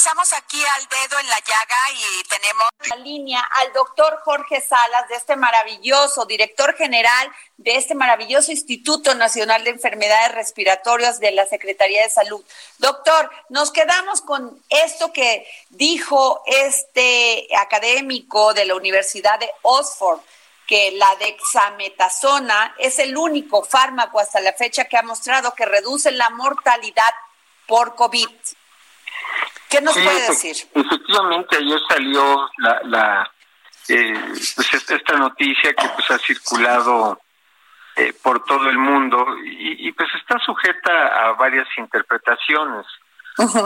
Regresamos aquí al dedo en la llaga y tenemos la línea al doctor Jorge Salas de este maravilloso, director general de este maravilloso Instituto Nacional de Enfermedades Respiratorias de la Secretaría de Salud. Doctor, nos quedamos con esto que dijo este académico de la Universidad de Oxford que la dexametasona es el único fármaco hasta la fecha que ha mostrado que reduce la mortalidad por COVID. ¿Qué nos Sí, puede efe- decir? Efectivamente, ayer salió la, la eh, pues esta, esta noticia que pues ha circulado eh, por todo el mundo y, y, pues está sujeta a varias interpretaciones,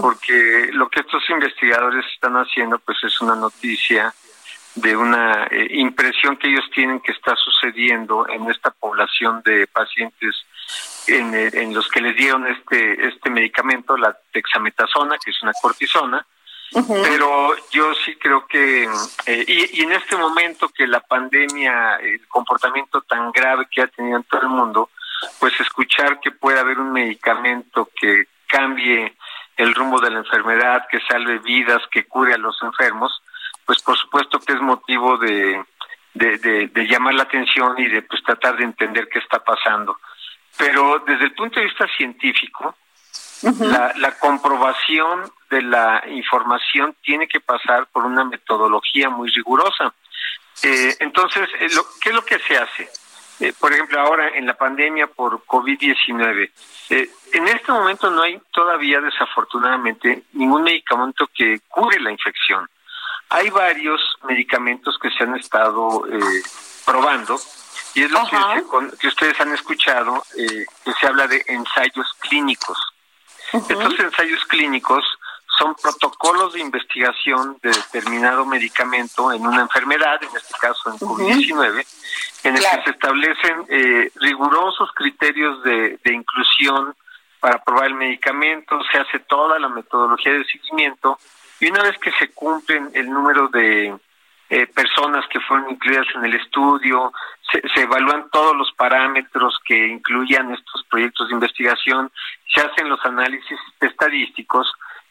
porque lo que estos investigadores están haciendo pues es una noticia de una eh, impresión que ellos tienen que está sucediendo en esta población de pacientes en, eh, en los que les dieron este este medicamento, la dexametasona, que es una cortisona, pero yo sí creo que, eh, y, y en este momento que la pandemia, el comportamiento tan grave que ha tenido en todo el mundo, pues escuchar que puede haber un medicamento que cambie el rumbo de la enfermedad, que salve vidas, que cure a los enfermos, pues por supuesto que es motivo de, de, de- de llamar la atención y de pues tratar de entender qué está pasando. Pero desde el punto de vista científico, la, la comprobación de la información tiene que pasar por una metodología muy rigurosa. Eh, entonces, eh, lo- ¿qué es lo que se hace? Eh, por ejemplo, ahora en la pandemia por COVID-19, eh, en este momento no hay todavía, desafortunadamente, ningún medicamento que cure la infección. Hay varios medicamentos que se han estado eh, probando y es lo se con- que ustedes han escuchado, eh, que se habla de ensayos clínicos. Estos ensayos clínicos son protocolos de investigación de determinado medicamento en una enfermedad, en este caso en COVID-19, en el Claro. que se establecen eh, rigurosos criterios de, de inclusión para probar el medicamento, se hace toda la metodología de seguimiento y una vez que se cumplen el número de eh, personas que fueron incluidas en el estudio, se, se evalúan todos los parámetros que incluían estos proyectos de investigación, se hacen los análisis estadísticos,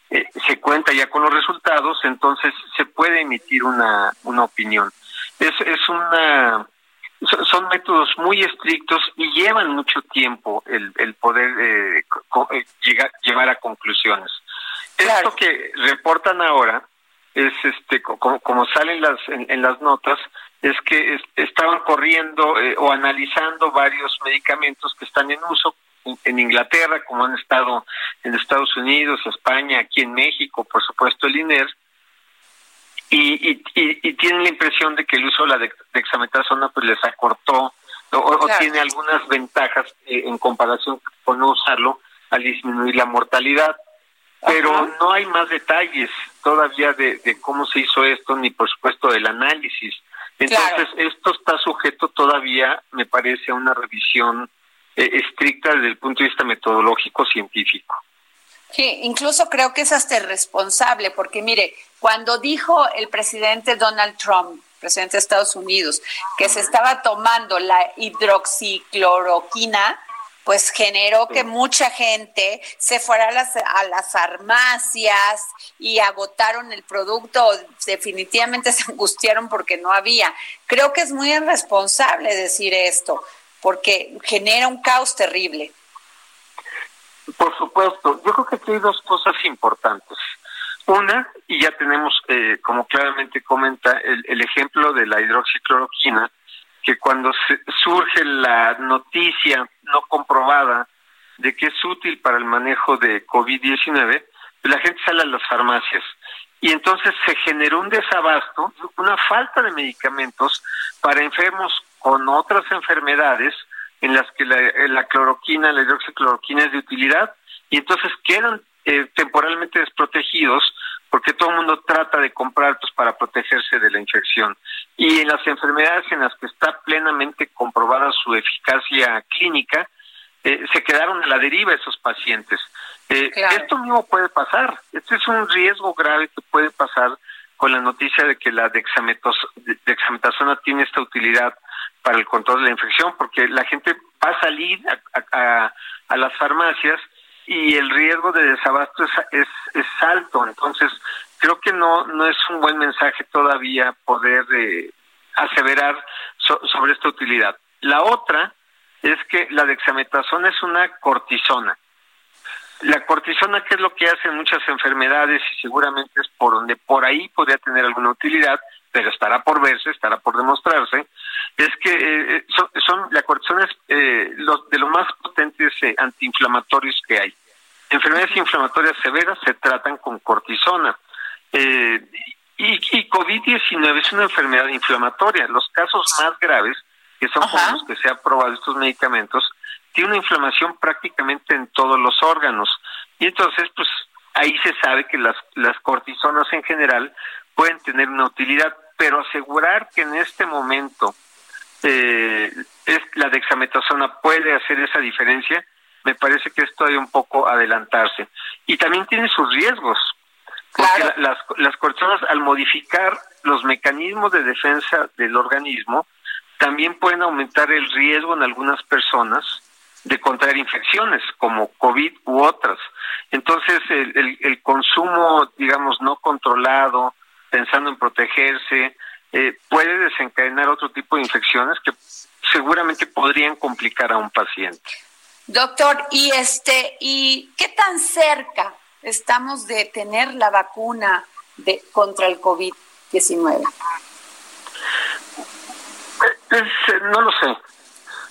eh, se cuenta ya con los resultados, entonces se puede emitir una, una opinión. Es, es una so- son métodos muy estrictos y llevan mucho tiempo el, el poder eh, co- eh, llegar, llevar a conclusiones. Claro. Esto que reportan ahora es este co- como, como salen las en, en las notas es que es- estaban corriendo eh, o analizando varios medicamentos que están en uso en, Inglaterra como han estado en Estados Unidos, España, aquí en México, por supuesto el INER y, y, tienen la impresión de que el uso de la dex- dexametasona pues les acortó o, o Claro. tiene algunas ventajas eh, en comparación con no usarlo al disminuir la mortalidad. Pero Ajá. no hay más detalles todavía de, de cómo se hizo esto, ni por supuesto del análisis. Entonces, esto está sujeto todavía, me parece, a una revisión eh, estricta desde el punto de vista metodológico científico. Sí, incluso creo que es hasta el responsable, porque mire, cuando dijo el presidente Donald Trump, presidente de Estados Unidos, que se estaba tomando la hidroxicloroquina, pues generó que mucha gente se fuera a las, a las farmacias y agotaron el producto, definitivamente se angustiaron porque no había. Creo que es muy irresponsable decir esto, porque genera un caos terrible. Por supuesto, yo creo que aquí hay dos cosas importantes. Una, y ya tenemos, eh, como claramente comenta, el, el ejemplo de la hidroxicloroquina, que cuando se, surge la noticia no comprobada de que es útil para el manejo de COVID-19, la gente sale a las farmacias. Y entonces se generó un desabasto, una falta de medicamentos para enfermos con otras enfermedades en las que la, cloroquina, la hidroxicloroquina es de utilidad y entonces quedan eh, temporalmente desprotegidos porque todo el mundo trata de comprar pues, para protegerse de la infección. Y en las enfermedades en las que está plenamente comprobada su eficacia clínica, eh, se quedaron a la deriva esos pacientes. Eh, esto mismo puede pasar. Este es un riesgo grave que puede pasar con la noticia de que la dexametasona tiene esta utilidad para el control de la infección, porque la gente va a salir a, las farmacias y el riesgo de desabasto es, es, alto. Entonces, creo que no, no es un buen mensaje todavía poder eh, aseverar sobre esta utilidad. La otra es que la dexametasona es una cortisona. La cortisona, ¿qué es lo que hace en muchas enfermedades? Y seguramente es por donde por ahí podría tener alguna utilidad, pero estará por verse, estará por demostrarse, es que eh, eh, son, la cortisona es eh, de los más potentes antiinflamatorios que hay. Enfermedades inflamatorias severas se tratan con cortisona. y, y COVID-19 es una enfermedad inflamatoria. Los casos más graves, que son con los que se han probado estos medicamentos, tiene una inflamación prácticamente en todos los órganos. Y entonces, pues ahí se sabe que las, las cortisonas en general pueden tener una utilidad, pero asegurar que en este momento eh, es, la dexametasona puede hacer esa diferencia, me parece que esto hay un poco adelantarse. Y también tiene sus riesgos, porque las, las al modificar los mecanismos de defensa del organismo, también pueden aumentar el riesgo en algunas personas de contraer infecciones como COVID u otras. Entonces, el, el, consumo, digamos, no controlado, pensando en protegerse, eh, puede desencadenar otro tipo de infecciones que seguramente podrían complicar a un paciente. Doctor, y este, ¿y qué tan cerca estamos de tener la vacuna de contra el COVID-19? Eh, no lo sé.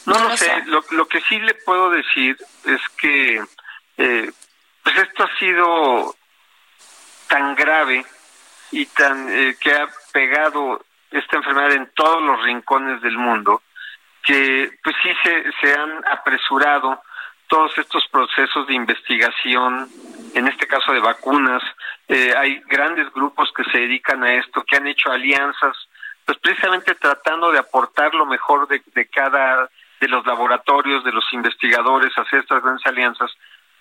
No, lo sé. Lo, lo, que sí le puedo decir es que eh, pues esto ha sido tan grave y tan eh, que ha pegado esta enfermedad en todos los rincones del mundo que pues sí se, se han apresurado todos estos procesos de investigación, en este caso de vacunas, eh, hay grandes grupos que se dedican a esto, que han hecho alianzas, pues precisamente tratando de aportar lo mejor de, de cada de los laboratorios, de los investigadores, hacer estas grandes alianzas,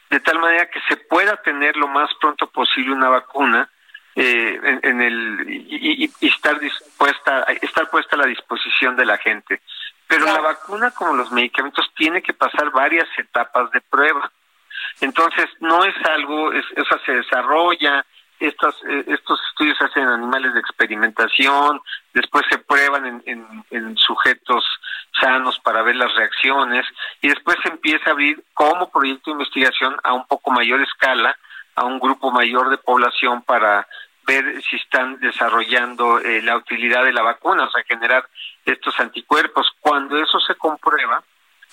de tal manera que se pueda tener lo más pronto posible una vacuna eh, en, el y, estar dispuesta estar puesta a la disposición de la gente. Pero la vacuna, como los medicamentos, tiene que pasar varias etapas de prueba. Entonces, no es algo, es, o sea, se desarrolla, estos, eh, estos estudios se hacen en animales de experimentación, después se prueban en, en, sujetos sanos para ver las reacciones y después se empieza a abrir como proyecto de investigación a un poco mayor escala, a un grupo mayor de población para ver si están desarrollando eh, la utilidad de la vacuna, o sea, generar estos anticuerpos. Cuando eso se comprueba,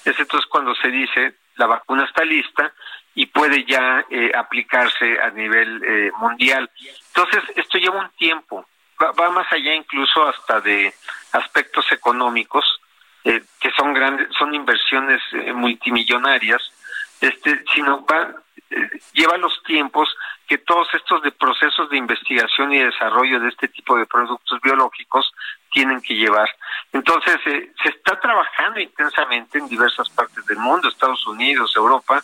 es entonces cuando se dice la vacuna está lista y puede ya eh, aplicarse a nivel eh, mundial. Entonces, esto lleva un tiempo, va, más allá incluso hasta de aspectos económicos, eh, que son grandes, son inversiones multimillonarias, este, sino va, lleva los tiempos que todos estos de procesos de investigación y desarrollo de este tipo de productos biológicos tienen que llevar. Entonces, se está trabajando intensamente en diversas partes del mundo, Estados Unidos, Europa,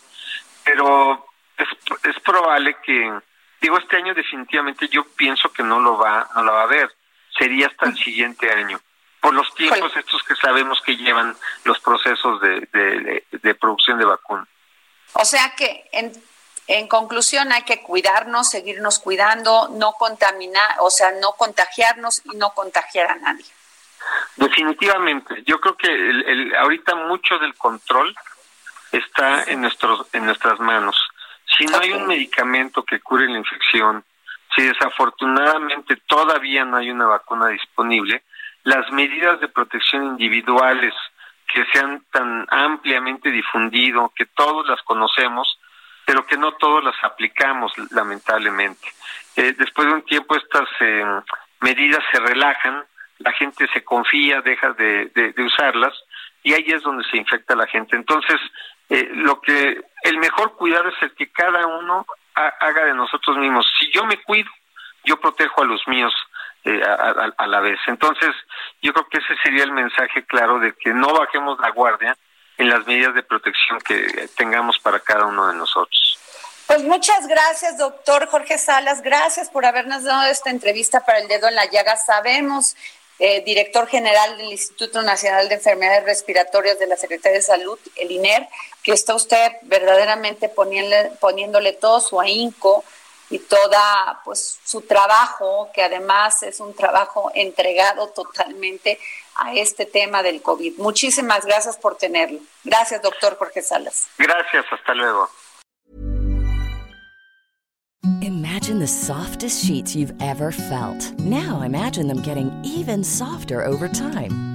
pero es, es probable que, digo, este año definitivamente yo pienso que no lo va, no lo va a ver. Sería hasta el siguiente año, por los tiempos estos que sabemos que llevan los procesos de, de, producción de vacunas. O sea que, en, en conclusión, hay que cuidarnos, seguirnos cuidando, no contaminar, o sea, no contagiarnos y no contagiar a nadie. Definitivamente, yo creo que el, ahorita mucho del control está en, nuestros, en nuestras manos. Si no hay un medicamento que cure la infección, si desafortunadamente todavía no hay una vacuna disponible, las medidas de protección individuales que se han tan ampliamente difundido, que todos las conocemos, pero que no todos las aplicamos, lamentablemente. Eh, después de un tiempo estas eh, medidas se relajan, la gente se confía, deja de usarlas, y ahí es donde se infecta la gente. Entonces, eh, lo que el mejor cuidado es el que cada uno haga de nosotros mismos. Si yo me cuido, yo protejo a los míos eh, a, la vez. Entonces, yo creo que ese sería el mensaje claro de que no bajemos la guardia en las medidas de protección que tengamos para cada uno de nosotros. Pues muchas gracias, doctor Jorge Salas. Gracias por habernos dado esta entrevista para el dedo en la llaga. Sabemos, eh, director general del Instituto Nacional de Enfermedades Respiratorias de la Secretaría de Salud, el INER, que está usted verdaderamente poniéndole, poniéndole todo su ahínco y toda pues su trabajo, que además es un trabajo entregado totalmente a este tema del COVID. Muchísimas gracias por tenerlo. Gracias, doctor Jorge Salas. Gracias, hasta luego. Imagine the softest sheets you've ever felt. Now imagine them getting even softer over time.